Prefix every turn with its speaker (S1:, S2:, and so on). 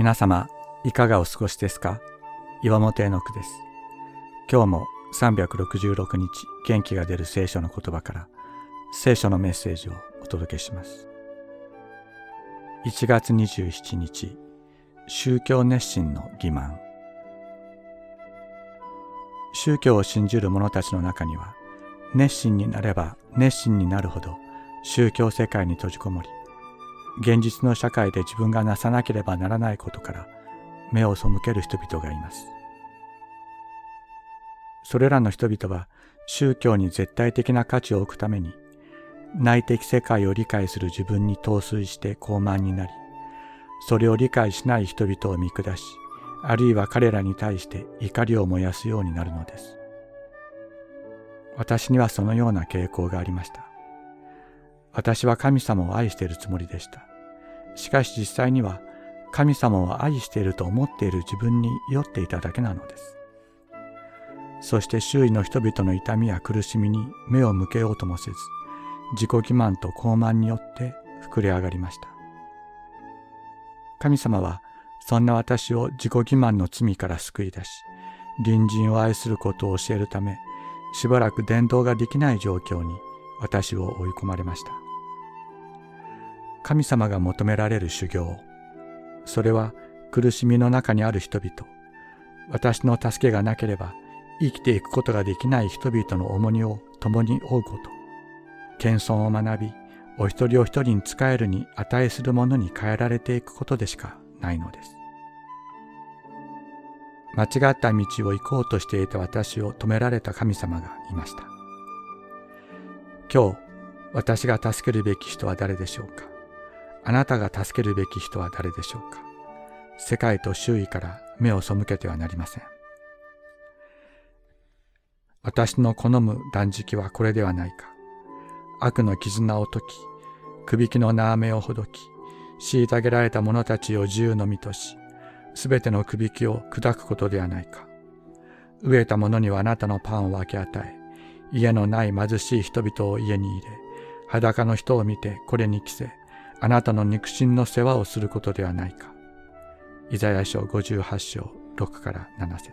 S1: 皆様、いかがお過ごしですか？岩本絵の句です。今日も366日元気が出る聖書の言葉から聖書のメッセージをお届けします。1月27日、宗教熱心の欺瞞。宗教を信じる者たちの中には、熱心になれば熱心になるほど宗教世界に閉じこもり、現実の社会で自分がなさなければならないことから目を背ける人々がいます。それらの人々は宗教に絶対的な価値を置くために内的世界を理解する自分に陶酔して傲慢になり、それを理解しない人々を見下し、あるいは彼らに対して怒りを燃やすようになるのです。私にはそのような傾向がありました。私は神様を愛しているつもりでした。しかし実際には神様を愛していると思っている自分に酔っていただけなのです。そして周囲の人々の痛みや苦しみに目を向けようともせず、自己欺瞞と傲慢によって膨れ上がりました。神様はそんな私を自己欺瞞の罪から救い出し、隣人を愛することを教えるため、しばらく伝道ができない状況に私を追い込まれました。神様が求められる修行、それは苦しみの中にある人々、私の助けがなければ生きていくことができない人々の重荷を共に負うこと、謙遜を学び、お一人お一人に仕えるに値するものに変えられていくことでしかないのです。間違った道を行こうとしていた私を止められた神様がいました。今日、私が助けるべき人は誰でしょうか？あなたが助けるべき人は誰でしょうか？世界と周囲から目を背けてはなりません。私の好む断食はこれではないか。悪の絆を解き、くびきの縄目をほどき、虐げられた者たちを自由の身とし、すべてのくびきを砕くことではないか。飢えた者にはあなたのパンを分け与え、家のない貧しい人々を家に入れ、裸の人を見てこれに着せ、あなたの肉親の世話をすることではないか。イザヤ書58章6から7節